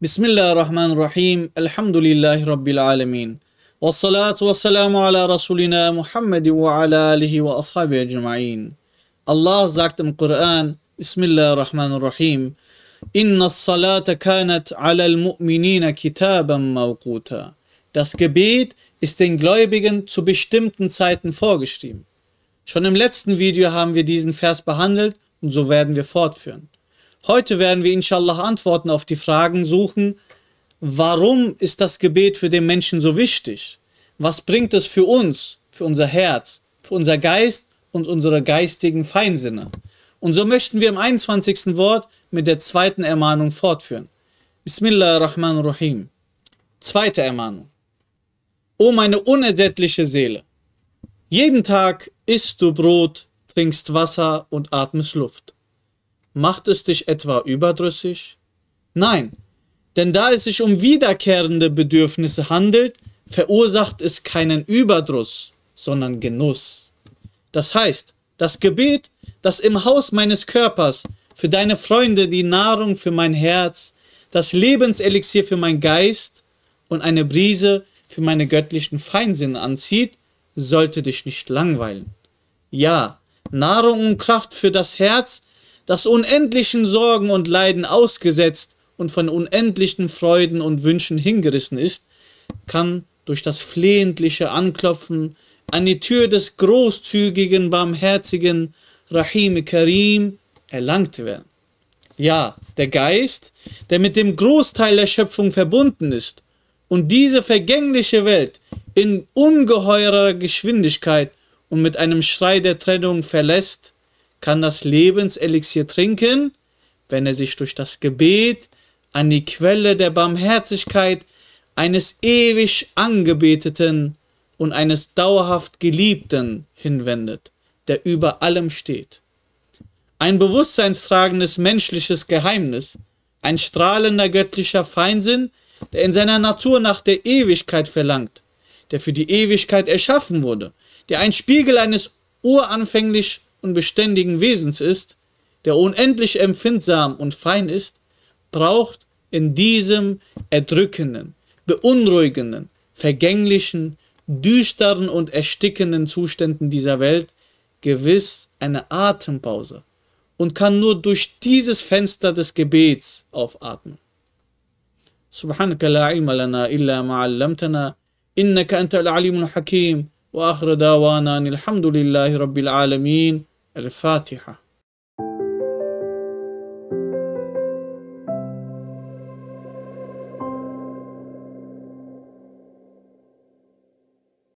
Ar-Rahim, Alhamdulillahi Rabbil Alamin. Wassalatu wassalamu ala Rasulina Muhammad wa ala alihi wa ashabi ajma'in. Allah sagt im Koran, Bismillah ar-Rahman ar-Rahim, Inna salata kanat ala al-mu'minina kitaban mawquta. Das Gebet ist den Gläubigen zu bestimmten Zeiten vorgeschrieben. Schon im letzten Video haben wir diesen Vers behandelt und so werden wir fortführen. Heute werden wir inshallah Antworten auf die Fragen suchen, warum ist das Gebet für den Menschen so wichtig? Was bringt es für uns, für unser Herz, für unser Geist und unsere geistigen Feinsinne? Und so möchten wir im 21. Wort mit der zweiten Ermahnung fortführen. Bismillahirrahmanirrahim. Zweite Ermahnung. O meine unersättliche Seele, jeden Tag isst du Brot, trinkst Wasser und atmest Luft. Macht es dich etwa überdrüssig? Nein, denn da es sich um wiederkehrende Bedürfnisse handelt, verursacht es keinen Überdruss, sondern Genuss. Das heißt, das Gebet, das im Haus meines Körpers für deine Freunde die Nahrung für mein Herz, das Lebenselixier für mein Geist und eine Brise für meine göttlichen Feindsinn anzieht, sollte dich nicht langweilen. Ja, Nahrung und Kraft für das Herz das unendlichen Sorgen und Leiden ausgesetzt und von unendlichen Freuden und Wünschen hingerissen ist, kann durch das flehentliche Anklopfen an die Tür des großzügigen, barmherzigen Rahim Karim erlangt werden. Ja, der Geist, der mit dem Großteil der Schöpfung verbunden ist und diese vergängliche Welt in ungeheurer Geschwindigkeit und mit einem Schrei der Trennung verlässt, kann das Lebenselixier trinken, wenn er sich durch das Gebet an die Quelle der Barmherzigkeit eines ewig Angebeteten und eines dauerhaft Geliebten hinwendet, der über allem steht. Ein bewusstseinstragendes menschliches Geheimnis, ein strahlender göttlicher Feinsinn, der in seiner Natur nach der Ewigkeit verlangt, der für die Ewigkeit erschaffen wurde, der ein Spiegel eines uranfänglich und beständigen Wesens ist, der unendlich empfindsam und fein ist, braucht in diesem erdrückenden, beunruhigenden, vergänglichen, düsteren und erstickenden Zuständen dieser Welt gewiss eine Atempause und kann nur durch dieses Fenster des Gebets aufatmen. سبحانك لا علم لنا إلا ما علمتنا إنك أنت العليم الحكيم وآخر دعوانا الحمد لله رب العالمين الفاتحة.